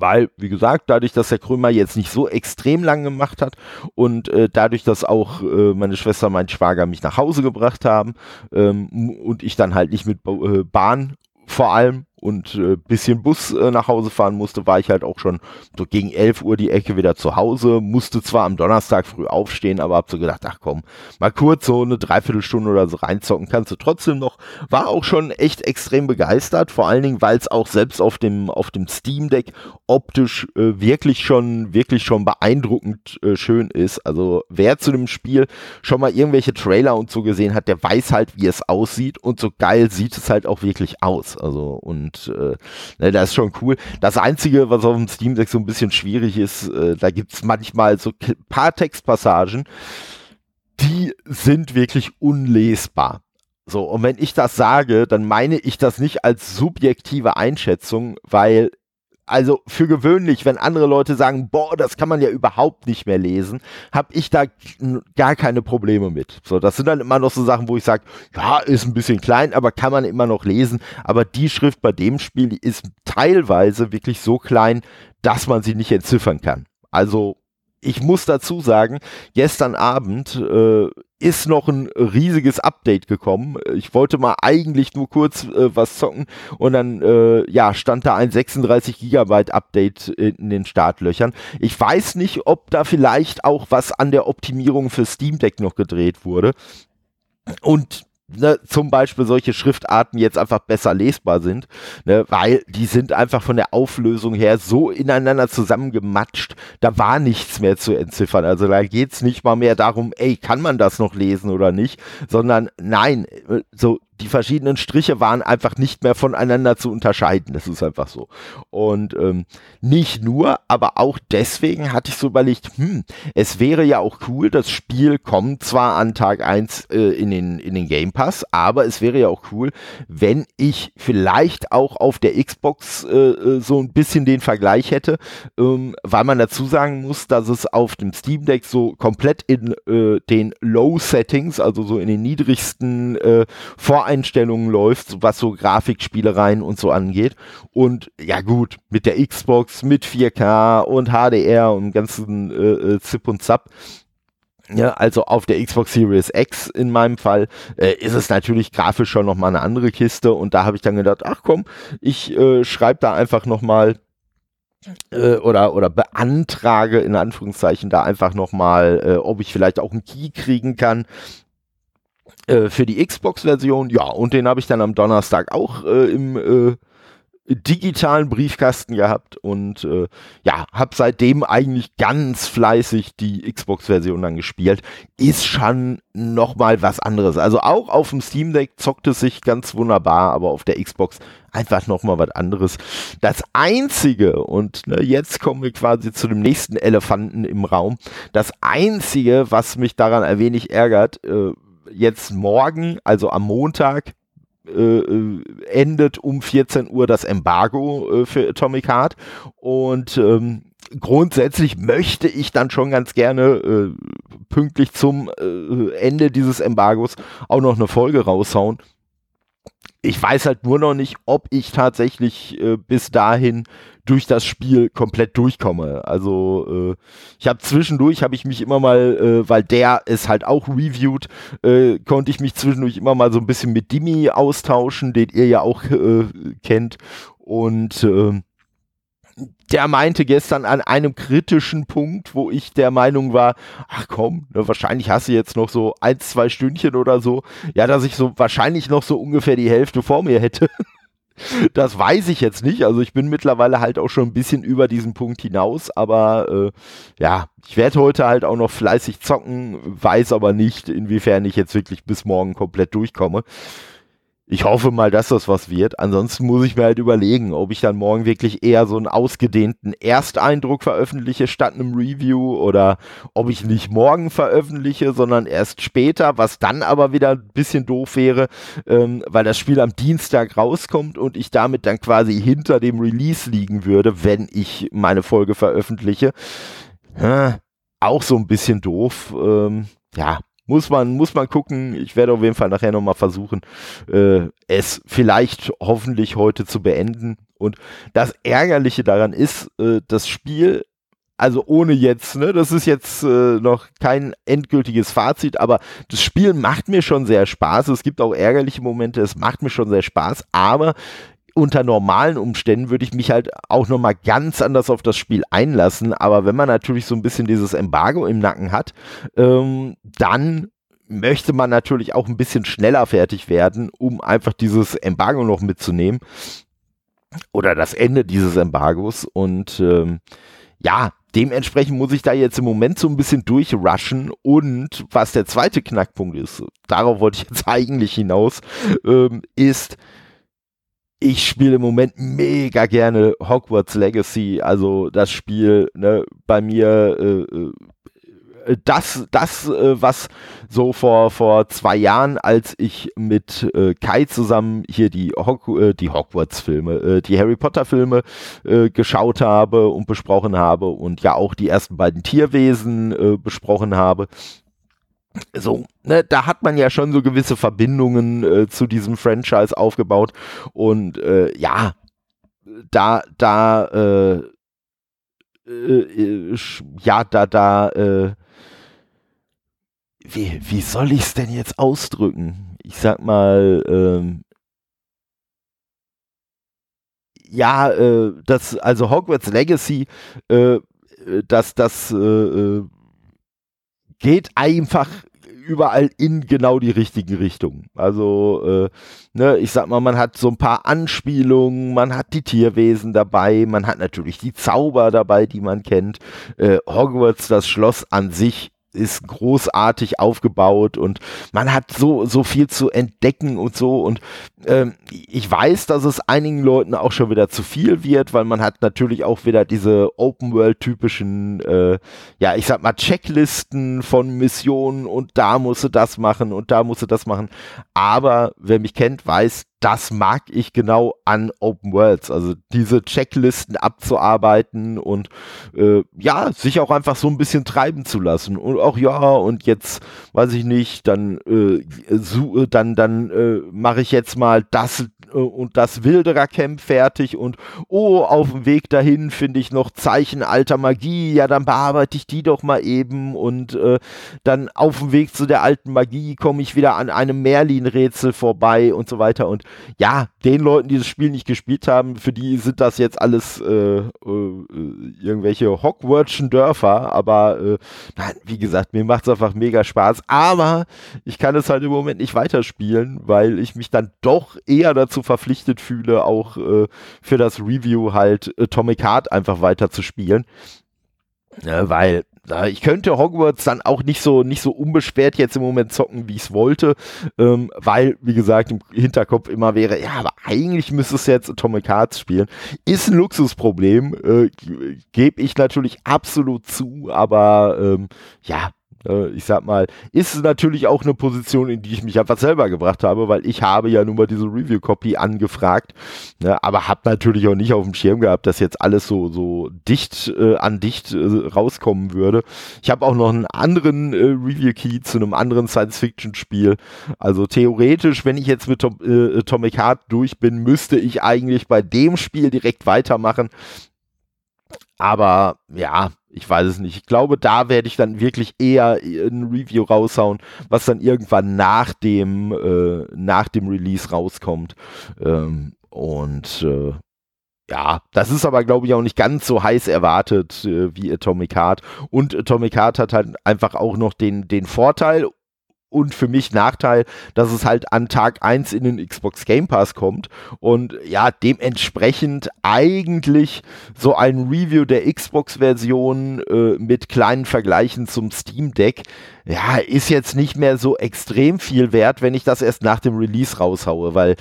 S1: Weil, wie gesagt, dadurch, dass der Krömer jetzt nicht so extrem lang gemacht hat und äh, dadurch, dass auch äh, meine Schwester mein Schwager mich nach Hause gebracht haben ähm, und ich dann halt nicht mit äh, Bahn vor allem und äh, bisschen Bus äh, nach Hause fahren musste, war ich halt auch schon so gegen 11 Uhr die Ecke wieder zu Hause, musste zwar am Donnerstag früh aufstehen, aber hab so gedacht, ach komm, mal kurz so eine Dreiviertelstunde oder so reinzocken kannst du trotzdem noch. War auch schon echt extrem begeistert, vor allen Dingen, weil es auch selbst auf dem, auf dem Steam Deck optisch äh, wirklich schon, wirklich schon beeindruckend äh, schön ist. Also wer zu dem Spiel schon mal irgendwelche Trailer und so gesehen hat, der weiß halt, wie es aussieht und so geil sieht es halt auch wirklich aus. Also und und äh, ne, das ist schon cool. Das Einzige, was auf dem Steam Deck so ein bisschen schwierig ist, äh, da gibt's manchmal so paar Textpassagen, die sind wirklich unlesbar. So, und wenn ich das sage, dann meine ich das nicht als subjektive Einschätzung, weil also für gewöhnlich, wenn andere Leute sagen, boah, das kann man ja überhaupt nicht mehr lesen, habe ich da gar keine Probleme mit. So, das sind dann immer noch so Sachen, wo ich sage, ja, ist ein bisschen klein, aber kann man immer noch lesen. Aber die Schrift bei dem Spiel die ist teilweise wirklich so klein, dass man sie nicht entziffern kann. Also ich muss dazu sagen, gestern Abend äh, ist noch ein riesiges Update gekommen. Ich wollte mal eigentlich nur kurz äh, was zocken und dann äh, ja stand da ein 36 Gigabyte Update in den Startlöchern. Ich weiß nicht, ob da vielleicht auch was an der Optimierung für Steam Deck noch gedreht wurde. Und ne, zum Beispiel solche Schriftarten jetzt einfach besser lesbar sind, ne, weil die sind einfach von der Auflösung her so ineinander zusammengematscht, da war nichts mehr zu entziffern. Also da geht's nicht mal mehr darum, ey, kann man das noch lesen oder nicht, sondern nein, so die verschiedenen Striche waren einfach nicht mehr voneinander zu unterscheiden. Das ist einfach so. Und ähm, nicht nur, aber auch deswegen hatte ich so überlegt, hm, es wäre ja auch cool, das Spiel kommt zwar an Tag 1 äh, in, den, in den Game Pass, aber es wäre ja auch cool, wenn ich vielleicht auch auf der Xbox äh, äh, so ein bisschen den Vergleich hätte, ähm, weil man dazu sagen muss, dass es auf dem Steam Deck so komplett in äh, den Low Settings, also so in den niedrigsten äh, Vor Voreinstellungen läuft, was so Grafikspielereien und so angeht. Und ja gut, mit der Xbox, mit 4K und HDR und ganzen äh, äh, Zip und Zap. Ja, also auf der Xbox Series X in meinem Fall äh, ist es natürlich grafisch schon nochmal eine andere Kiste und da habe ich dann gedacht, ach komm, ich äh, schreibe da einfach nochmal äh, oder, oder beantrage in Anführungszeichen da einfach nochmal, äh, ob ich vielleicht auch einen Key kriegen kann, äh, für die Xbox-Version, ja, und den habe ich dann am Donnerstag auch äh, im äh, digitalen Briefkasten gehabt und äh, ja, habe seitdem eigentlich ganz fleißig die Xbox-Version dann gespielt. Ist schon nochmal was anderes. Also auch auf dem Steam Deck zockt es sich ganz wunderbar, aber auf der Xbox einfach nochmal was anderes. Das Einzige, und ne, jetzt kommen wir quasi zu dem nächsten Elefanten im Raum, das Einzige, was mich daran ein wenig ärgert, äh, jetzt morgen, also am Montag, äh, äh, endet um 14 Uhr das Embargo äh, für Atomic Heart und ähm, grundsätzlich möchte ich dann schon ganz gerne äh, pünktlich zum äh, Ende dieses Embargos auch noch eine Folge raushauen. Ich weiß halt nur noch nicht, ob ich tatsächlich äh, bis dahin durch das Spiel komplett durchkomme. Also äh, ich habe zwischendurch, habe ich mich immer mal, äh, weil der ist halt auch reviewed, äh, konnte ich mich zwischendurch immer mal so ein bisschen mit Dimi austauschen, den ihr ja auch äh, kennt. Und äh, der meinte gestern an einem kritischen Punkt, wo ich der Meinung war, ach komm, ne, wahrscheinlich hast du jetzt noch so ein, zwei Stündchen oder so, ja, dass ich so wahrscheinlich noch so ungefähr die Hälfte vor mir hätte. Das weiß ich jetzt nicht. Also ich bin mittlerweile halt auch schon ein bisschen über diesen Punkt hinaus, aber äh, ja, ich werde heute halt auch noch fleißig zocken, weiß aber nicht, inwiefern ich jetzt wirklich bis morgen komplett durchkomme ich hoffe mal, dass das was wird. Ansonsten muss ich mir halt überlegen, ob ich dann morgen wirklich eher so einen ausgedehnten Ersteindruck veröffentliche statt einem Review oder ob ich nicht morgen veröffentliche, sondern erst später, was dann aber wieder ein bisschen doof wäre, ähm, weil das Spiel am Dienstag rauskommt und ich damit dann quasi hinter dem Release liegen würde, wenn ich meine Folge veröffentliche. Äh, auch so ein bisschen doof. Ähm, ja, muss man, muss man gucken. Ich werde auf jeden Fall nachher nochmal versuchen, äh, es vielleicht hoffentlich heute zu beenden. Und das Ärgerliche daran ist, äh, das Spiel, also ohne jetzt, ne, das ist jetzt äh, noch kein endgültiges Fazit, aber das Spiel macht mir schon sehr Spaß. Es gibt auch ärgerliche Momente, es macht mir schon sehr Spaß, aber unter normalen Umständen würde ich mich halt auch nochmal ganz anders auf das Spiel einlassen. Aber wenn man natürlich so ein bisschen dieses Embargo im Nacken hat, ähm, dann möchte man natürlich auch ein bisschen schneller fertig werden, um einfach dieses Embargo noch mitzunehmen. Oder das Ende dieses Embargos. Und ähm, ja, dementsprechend muss ich da jetzt im Moment so ein bisschen durchrushen. Und was der zweite Knackpunkt ist, darauf wollte ich jetzt eigentlich hinaus, ähm, ist, ich spiele im Moment mega gerne Hogwarts Legacy, also das Spiel ne, bei mir äh, äh das, das äh, was so vor, vor zwei Jahren, als ich mit äh, Kai zusammen hier die, Hog die Hogwarts-Filme, die Harry Potter-Filme geschaut habe und besprochen habe und ja auch die ersten beiden Tierwesen besprochen habe, so, ne, da hat man ja schon so gewisse Verbindungen äh, zu diesem Franchise aufgebaut und äh, ja, da, da, äh, äh, ja, da, da, äh, wie, wie soll ich es denn jetzt ausdrücken? Ich sag mal, ähm, ja, äh, das, also Hogwarts Legacy, äh, äh dass das äh, äh, geht einfach überall in genau die richtigen Richtungen. Also, äh, ne, ich sag mal, man hat so ein paar Anspielungen, man hat die Tierwesen dabei, man hat natürlich die Zauber dabei, die man kennt. Äh, Hogwarts, das Schloss an sich ist großartig aufgebaut und man hat so, so viel zu entdecken und so. Und ich weiß, dass es einigen Leuten auch schon wieder zu viel wird, weil man hat natürlich auch wieder diese Open-World-typischen, äh, ja, ich sag mal, Checklisten von Missionen und da musst du das machen und da musst du das machen. Aber wer mich kennt, weiß, das mag ich genau an Open Worlds, also diese Checklisten abzuarbeiten und äh, ja, sich auch einfach so ein bisschen treiben zu lassen und auch ja und jetzt weiß ich nicht, dann äh, so, dann dann äh, mache ich jetzt mal das äh, und das Wilderer-Camp fertig und oh, auf dem Weg dahin finde ich noch Zeichen alter Magie, ja, dann bearbeite ich die doch mal eben und äh, dann auf dem Weg zu der alten Magie komme ich wieder an einem Merlin-Rätsel vorbei und so weiter. Und ja, den Leuten, die das Spiel nicht gespielt haben, für die sind das jetzt alles äh, äh, irgendwelche Hogwartschen Dörfer, aber äh, nein, wie gesagt, mir macht es einfach mega Spaß, aber ich kann es halt im Moment nicht weiterspielen, weil ich mich dann doch eher dazu verpflichtet fühle, auch äh, für das Review halt Atomic Heart einfach weiter zu spielen. Ja, weil ich könnte Hogwarts dann auch nicht so nicht so unbeschwert jetzt im Moment zocken, wie ich es wollte, ähm, weil wie gesagt im Hinterkopf immer wäre, ja, aber eigentlich müsste es jetzt Atomic Hearts spielen. Ist ein Luxusproblem, äh, gebe ich natürlich absolut zu, aber ähm, ja, äh, ich sag mal, ist natürlich auch eine Position, in die ich mich einfach selber gebracht habe, weil ich habe ja nun mal diese Review-Copy angefragt, ne, aber habe natürlich auch nicht auf dem Schirm gehabt, dass jetzt alles so, so dicht äh, an dicht äh, rauskommen würde. Ich habe auch noch einen anderen äh, Review-Key zu einem anderen Science-Fiction-Spiel. Also theoretisch, wenn ich jetzt mit Tom, äh, Atomic Heart durch bin, müsste ich eigentlich bei dem Spiel direkt weitermachen. Aber ja, ich weiß es nicht. Ich glaube, da werde ich dann wirklich eher ein Review raushauen, was dann irgendwann nach dem, äh, nach dem Release rauskommt. Ähm, und äh, ja, das ist aber, glaube ich, auch nicht ganz so heiß erwartet äh, wie Atomic Heart. Und Atomic Heart hat halt einfach auch noch den, den Vorteil und für mich Nachteil, dass es halt an Tag 1 in den Xbox Game Pass kommt und ja, dementsprechend eigentlich so ein Review der Xbox-Version äh, mit kleinen Vergleichen zum Steam Deck, ja, ist jetzt nicht mehr so extrem viel wert, wenn ich das erst nach dem Release raushaue, weil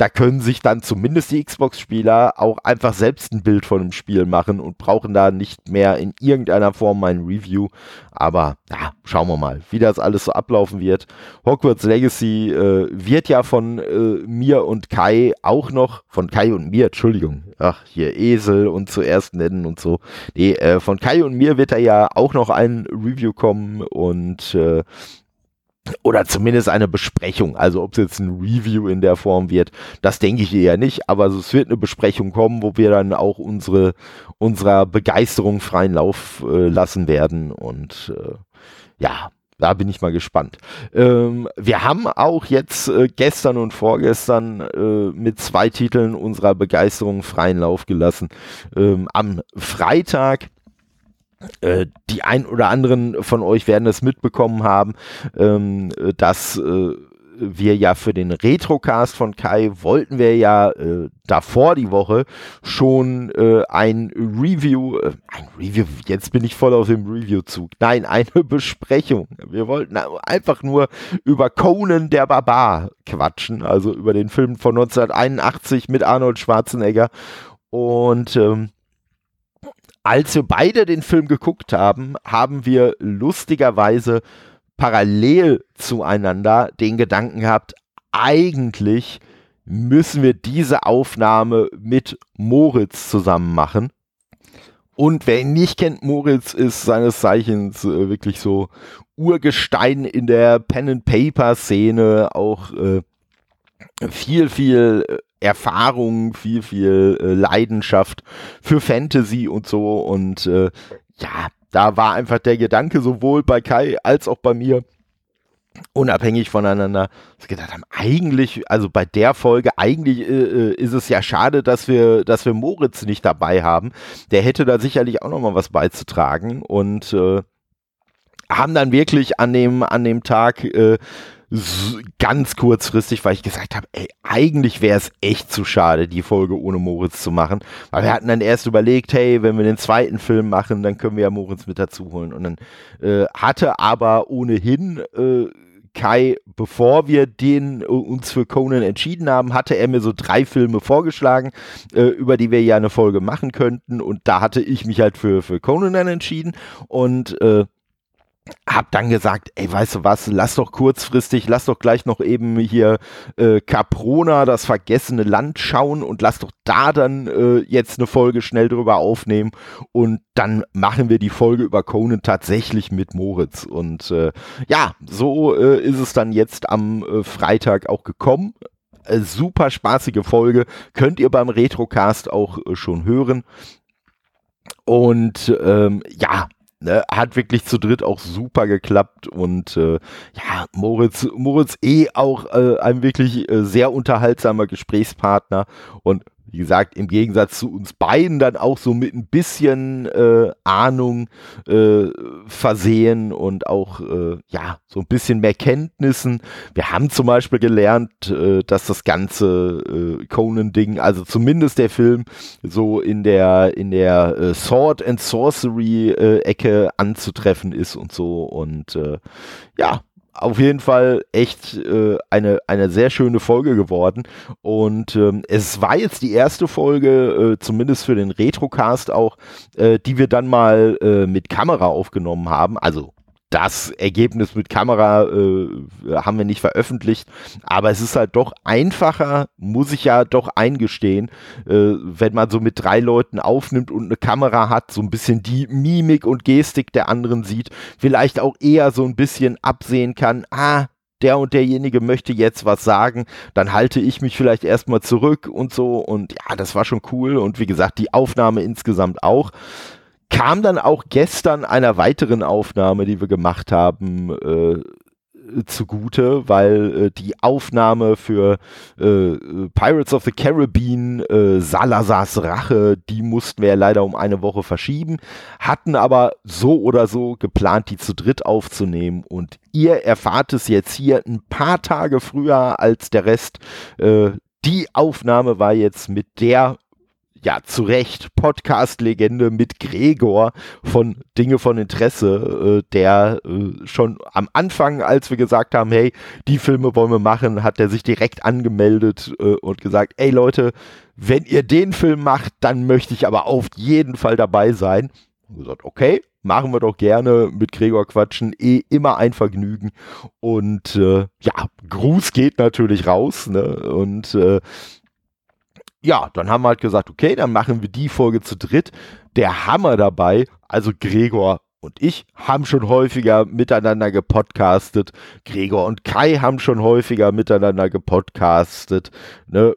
S1: da können sich dann zumindest die Xbox-Spieler auch einfach selbst ein Bild von dem Spiel machen und brauchen da nicht mehr in irgendeiner Form mein Review. Aber ja, schauen wir mal, wie das alles so ablaufen wird. Hogwarts Legacy äh, wird ja von äh, mir und Kai auch noch, von Kai und mir, Entschuldigung, ach, hier Esel und zuerst nennen und so. Nee, äh, von Kai und mir wird da ja auch noch ein Review kommen und äh, oder zumindest eine Besprechung. Also ob es jetzt ein Review in der Form wird, das denke ich eher nicht. Aber es wird eine Besprechung kommen, wo wir dann auch unsere unserer Begeisterung freien Lauf äh, lassen werden. Und äh, ja, da bin ich mal gespannt. Ähm, wir haben auch jetzt äh, gestern und vorgestern äh, mit zwei Titeln unserer Begeisterung freien Lauf gelassen. Ähm, am Freitag die ein oder anderen von euch werden es mitbekommen haben, ähm, dass äh, wir ja für den Retrocast von Kai wollten wir ja äh, davor die Woche schon äh, ein Review, äh, ein Review, jetzt bin ich voll auf dem Review-Zug. Nein, eine Besprechung. Wir wollten einfach nur über Conan der Barbar quatschen, also über den Film von 1981 mit Arnold Schwarzenegger. Und ähm, als wir beide den Film geguckt haben, haben wir lustigerweise parallel zueinander den Gedanken gehabt, eigentlich müssen wir diese Aufnahme mit Moritz zusammen machen. Und wer ihn nicht kennt, Moritz ist seines Zeichens äh, wirklich so Urgestein in der Pen-and-Paper-Szene, auch äh, viel, viel äh, Erfahrung, viel, viel äh, Leidenschaft für Fantasy und so. Und äh, ja, da war einfach der Gedanke sowohl bei Kai als auch bei mir unabhängig voneinander dass wir gedacht haben, eigentlich, also bei der Folge, eigentlich äh, äh, ist es ja schade, dass wir, dass wir Moritz nicht dabei haben. Der hätte da sicherlich auch noch mal was beizutragen und äh, haben dann wirklich an dem, an dem Tag äh, ganz kurzfristig, weil ich gesagt habe, ey, eigentlich wäre es echt zu schade, die Folge ohne Moritz zu machen. Weil wir hatten dann erst überlegt, hey, wenn wir den zweiten Film machen, dann können wir ja Moritz mit dazu holen. Und dann äh, hatte aber ohnehin äh, Kai, bevor wir den äh, uns für Conan entschieden haben, hatte er mir so drei Filme vorgeschlagen, äh, über die wir ja eine Folge machen könnten. Und da hatte ich mich halt für, für Conan dann entschieden. Und äh, hab dann gesagt, ey, weißt du was, lass doch kurzfristig, lass doch gleich noch eben hier äh, Caprona, das vergessene Land schauen und lass doch da dann äh, jetzt eine Folge schnell drüber aufnehmen und dann machen wir die Folge über Conan tatsächlich mit Moritz und äh, ja, so äh, ist es dann jetzt am äh, Freitag auch gekommen. Äh, super spaßige Folge, könnt ihr beim Retrocast auch schon hören. Und ähm, ja, Ne, hat wirklich zu dritt auch super geklappt und äh, ja, Moritz, Moritz eh auch äh, ein wirklich äh, sehr unterhaltsamer Gesprächspartner und wie gesagt, im Gegensatz zu uns beiden dann auch so mit ein bisschen äh, Ahnung äh, versehen und auch äh, ja so ein bisschen mehr Kenntnissen. Wir haben zum Beispiel gelernt, äh, dass das ganze äh, Conan-Ding, also zumindest der Film, so in der in der äh, Sword and Sorcery äh, Ecke anzutreffen ist und so und ja, auf jeden Fall echt äh, eine, eine sehr schöne Folge geworden. Und ähm, es war jetzt die erste Folge, äh, zumindest für den Retrocast auch, äh, die wir dann mal äh, mit Kamera aufgenommen haben. Also das Ergebnis mit Kamera äh, haben wir nicht veröffentlicht, aber es ist halt doch einfacher, muss ich ja doch eingestehen, äh, wenn man so mit drei Leuten aufnimmt und eine Kamera hat, so ein bisschen die Mimik und Gestik der anderen sieht, vielleicht auch eher so ein bisschen absehen kann, ah, der und derjenige möchte jetzt was sagen, dann halte ich mich vielleicht erstmal zurück und so und ja, das war schon cool und wie gesagt, die Aufnahme insgesamt auch kam dann auch gestern einer weiteren Aufnahme, die wir gemacht haben, äh, zugute, weil äh, die Aufnahme für äh, Pirates of the Caribbean, äh, Salazars Rache, die mussten wir ja leider um eine Woche verschieben, hatten aber so oder so geplant, die zu dritt aufzunehmen und ihr erfahrt es jetzt hier ein paar Tage früher als der Rest. Äh, die Aufnahme war jetzt mit der ja, zu Recht Podcast-Legende mit Gregor von Dinge von Interesse, äh, der äh, schon am Anfang, als wir gesagt haben, hey, die Filme wollen wir machen, hat er sich direkt angemeldet äh, und gesagt, ey Leute, wenn ihr den Film macht, dann möchte ich aber auf jeden Fall dabei sein. Und gesagt, okay, machen wir doch gerne mit Gregor quatschen, eh immer ein Vergnügen. Und äh, ja, Gruß geht natürlich raus, ne? Und äh, ja, dann haben wir halt gesagt, okay, dann machen wir die Folge zu dritt. Der Hammer dabei, also Gregor und ich haben schon häufiger miteinander gepodcastet. Gregor und Kai haben schon häufiger miteinander gepodcastet. Ne?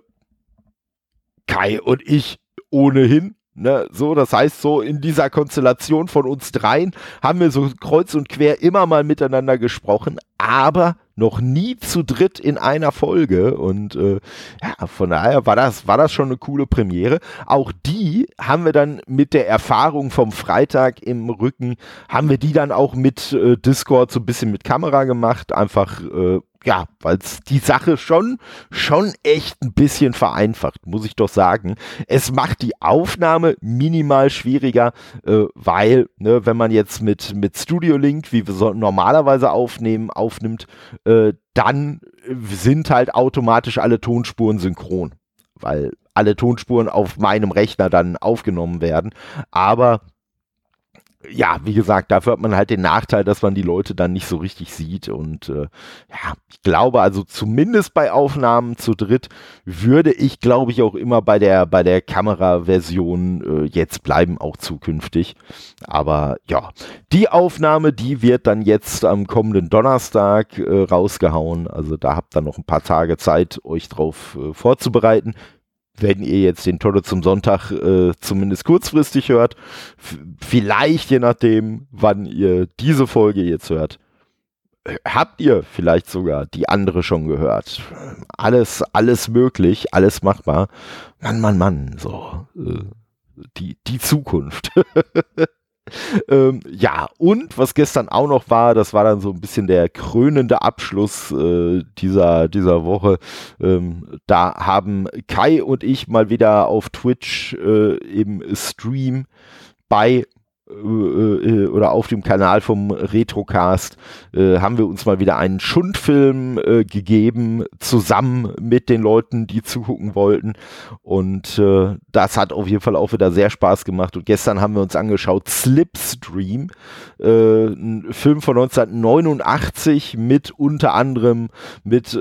S1: Kai und ich ohnehin. Ne, so, das heißt, so in dieser Konstellation von uns dreien haben wir so kreuz und quer immer mal miteinander gesprochen, aber noch nie zu dritt in einer Folge und äh, ja, von daher war das, war das schon eine coole Premiere. Auch die haben wir dann mit der Erfahrung vom Freitag im Rücken, haben wir die dann auch mit äh, Discord so ein bisschen mit Kamera gemacht, einfach äh, ja, weil es die Sache schon, schon echt ein bisschen vereinfacht, muss ich doch sagen. Es macht die Aufnahme minimal schwieriger, äh, weil, ne, wenn man jetzt mit, mit Studio Link, wie wir so normalerweise aufnehmen, aufnimmt, äh, dann sind halt automatisch alle Tonspuren synchron, weil alle Tonspuren auf meinem Rechner dann aufgenommen werden. Aber ja, wie gesagt, dafür hat man halt den Nachteil, dass man die Leute dann nicht so richtig sieht. Und äh, ja, ich glaube, also zumindest bei Aufnahmen zu dritt würde ich, glaube ich, auch immer bei der, bei der Kameraversion äh, jetzt bleiben, auch zukünftig. Aber ja, die Aufnahme, die wird dann jetzt am kommenden Donnerstag äh, rausgehauen. Also da habt ihr noch ein paar Tage Zeit, euch drauf äh, vorzubereiten wenn ihr jetzt den Tode zum Sonntag äh, zumindest kurzfristig hört, vielleicht je nachdem, wann ihr diese Folge jetzt hört, habt ihr vielleicht sogar die andere schon gehört. Alles, alles möglich, alles machbar. Mann, Mann, Mann, so äh, die, die Zukunft. ähm, ja, und was gestern auch noch war, das war dann so ein bisschen der krönende Abschluss äh, dieser, dieser Woche. Ähm, da haben Kai und ich mal wieder auf Twitch äh, im Stream bei oder auf dem Kanal vom Retrocast äh, haben wir uns mal wieder einen Schundfilm äh, gegeben, zusammen mit den Leuten, die zugucken wollten. Und äh, das hat auf jeden Fall auch wieder sehr Spaß gemacht. Und gestern haben wir uns angeschaut Slipstream, äh, ein Film von 1989 mit unter anderem mit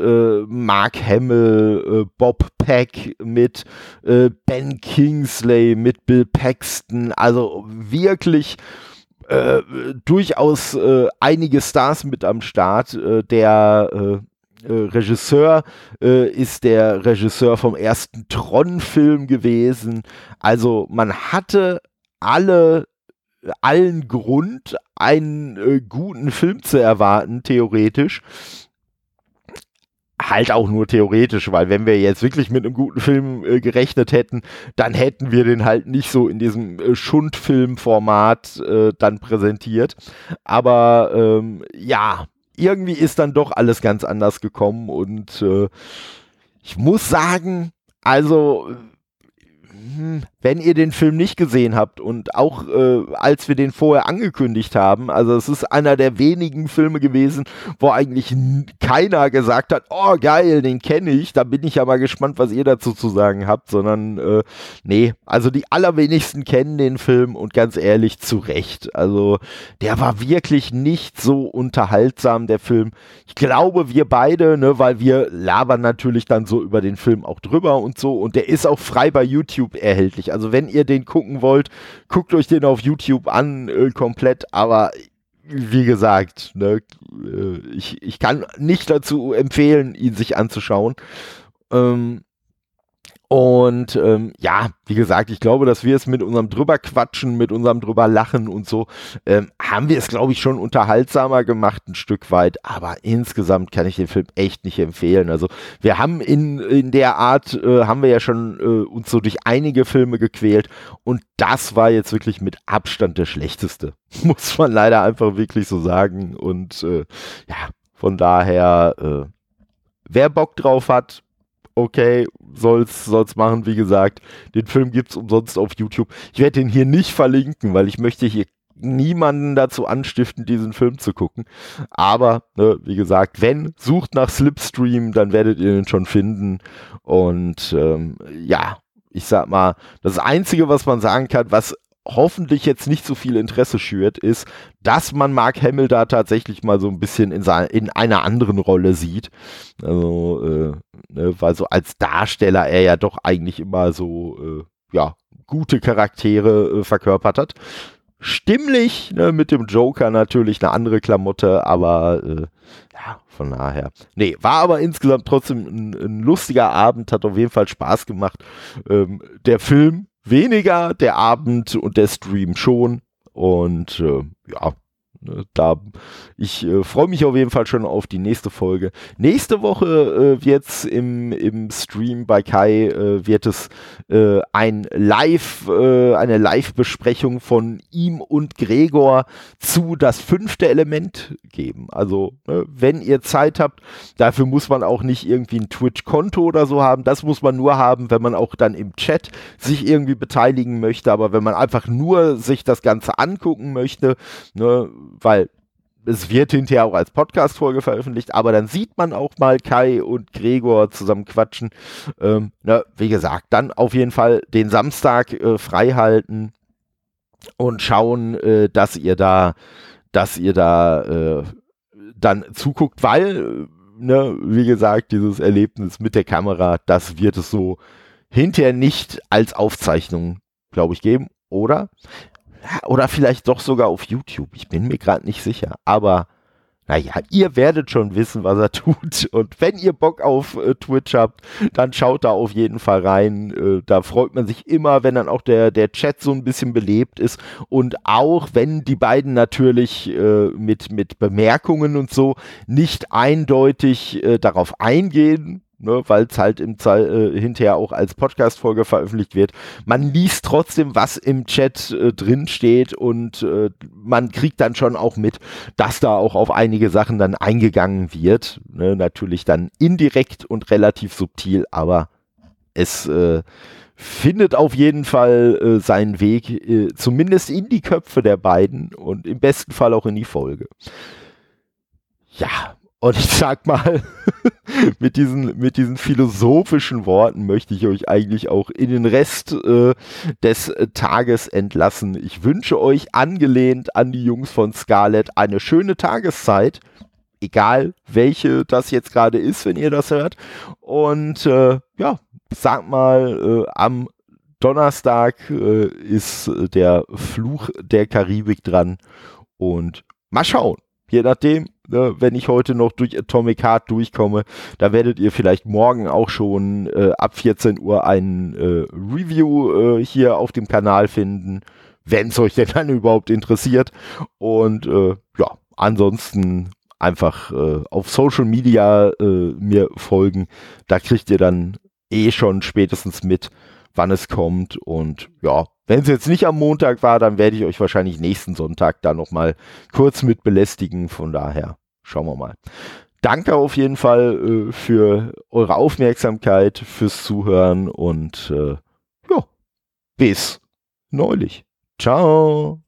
S1: Mark Hamill, Bob Peck, mit Ben Kingsley, mit Bill Paxton. Also wirklich wirklich äh, durchaus äh, einige Stars mit am Start. Äh, der äh, äh, Regisseur äh, ist der Regisseur vom ersten Tron-Film gewesen. Also man hatte alle allen Grund, einen guten Film zu erwarten, theoretisch halt auch nur theoretisch, weil wenn wir jetzt wirklich mit einem guten Film äh, gerechnet hätten, dann hätten wir den halt nicht so in diesem äh, Schundfilm-Format äh, dann präsentiert. Aber ähm, ja, irgendwie ist dann doch alles ganz anders gekommen und äh, ich muss sagen, also wenn ihr den Film nicht gesehen habt und auch äh, als wir den vorher angekündigt haben, also es ist einer der wenigen Filme gewesen, wo eigentlich keiner gesagt hat, oh geil, den kenne ich, da bin ich ja mal gespannt, was ihr dazu zu sagen habt, sondern äh, nee, also die allerwenigsten kennen den Film und ganz ehrlich, zu Recht. Also der war wirklich nicht so unterhaltsam, der Film. Ich glaube, wir beide, ne, weil wir labern natürlich dann so über den Film auch drüber und so und der ist auch frei bei YouTube erhältlich. Also wenn ihr den gucken wollt, guckt euch den auf YouTube an, äh, komplett, aber wie gesagt, ne, äh, ich, ich kann nicht dazu empfehlen, ihn sich anzuschauen. Ähm, und ähm, ja, wie gesagt, ich glaube, dass wir es mit unserem drüber quatschen, mit unserem drüber lachen und so, ähm, haben wir es, glaube ich, schon unterhaltsamer gemacht, ein Stück weit. Aber insgesamt kann ich den Film echt nicht empfehlen. Also wir haben in, in der Art, äh, haben wir ja schon äh, uns so durch einige Filme gequält. Und das war jetzt wirklich mit Abstand der schlechteste. Muss man leider einfach wirklich so sagen. Und äh, ja, von daher, äh, wer Bock drauf hat, okay, soll's, soll's machen, wie gesagt. Den Film gibt's umsonst auf YouTube. Ich werde den hier nicht verlinken, weil ich möchte hier niemanden dazu anstiften, diesen Film zu gucken. Aber, ne, wie gesagt, wenn, sucht nach Slipstream, dann werdet ihr ihn schon finden. Und ähm, ja, ich sag mal, das Einzige, was man sagen kann, was hoffentlich jetzt nicht so viel Interesse schürt, ist, dass man Mark Hamill da tatsächlich mal so ein bisschen in, in einer anderen Rolle sieht. Also, äh, ne, weil so als Darsteller er ja doch eigentlich immer so, äh, ja, gute Charaktere äh, verkörpert hat. Stimmlich, ne, mit dem Joker natürlich eine andere Klamotte, aber äh, ja, von daher. Nee, war aber insgesamt trotzdem ein, ein lustiger Abend, hat auf jeden Fall Spaß gemacht. Ähm, der Film weniger, der Abend und der Stream schon. Und äh, ja, da ich äh, freue mich auf jeden Fall schon auf die nächste Folge. Nächste Woche äh, wird's im, im Stream bei Kai äh, wird es äh, ein Live, äh, eine Live-Besprechung von ihm und Gregor zu das fünfte Element geben. Also, ne, wenn ihr Zeit habt, dafür muss man auch nicht irgendwie ein Twitch-Konto oder so haben. Das muss man nur haben, wenn man auch dann im Chat sich irgendwie beteiligen möchte. Aber wenn man einfach nur sich das Ganze angucken möchte, ne, weil es wird hinterher auch als Podcast-Folge veröffentlicht, aber dann sieht man auch mal Kai und Gregor zusammen quatschen. Ähm, ne, wie gesagt, dann auf jeden Fall den Samstag äh, frei halten und schauen, äh, dass ihr da, dass ihr da äh, dann zuguckt, weil, ne, wie gesagt, dieses Erlebnis mit der Kamera, das wird es so hinterher nicht als Aufzeichnung, glaube ich, geben, oder? Oder vielleicht doch sogar auf YouTube. Ich bin mir gerade nicht sicher. Aber naja, ihr werdet schon wissen, was er tut. Und wenn ihr Bock auf äh, Twitch habt, dann schaut da auf jeden Fall rein. Äh, da freut man sich immer, wenn dann auch der, der Chat so ein bisschen belebt ist. Und auch wenn die beiden natürlich äh, mit, mit Bemerkungen und so nicht eindeutig äh, darauf eingehen, ne, weil es halt im äh, hinterher auch als Podcast-Folge veröffentlicht wird. Man liest trotzdem, was im Chat äh, drin steht und äh, man kriegt dann schon auch mit, dass da auch auf einige Sachen dann eingegangen wird. Ne, natürlich dann indirekt und relativ subtil, aber es äh, findet auf jeden Fall äh, seinen Weg, äh, zumindest in die Köpfe der beiden und im besten Fall auch in die Folge. Ja, und ich sag mal, mit diesen, mit diesen philosophischen Worten möchte ich euch eigentlich auch in den Rest äh, des Tages entlassen. Ich wünsche euch angelehnt an die Jungs von Scarlett eine schöne Tageszeit. Egal welche das jetzt gerade ist, wenn ihr das hört. Und äh, ja, sag mal, äh, am Donnerstag äh, ist der Fluch der Karibik dran. Und mal schauen. Je nachdem, ne, wenn ich heute noch durch Atomic Heart durchkomme, da werdet ihr vielleicht morgen auch schon äh, ab 14 Uhr ein äh, Review äh, hier auf dem Kanal finden, wenn es euch denn dann überhaupt interessiert. Und äh, ja, ansonsten einfach äh, auf Social Media äh, mir folgen. Da kriegt ihr dann eh schon spätestens mit, wann es kommt. Und ja, wenn es jetzt nicht am Montag war, dann werde ich euch wahrscheinlich nächsten Sonntag da nochmal kurz mit belästigen. Von daher schauen wir mal. Danke auf jeden Fall äh, für eure Aufmerksamkeit, fürs Zuhören und äh, ja, bis neulich. Ciao.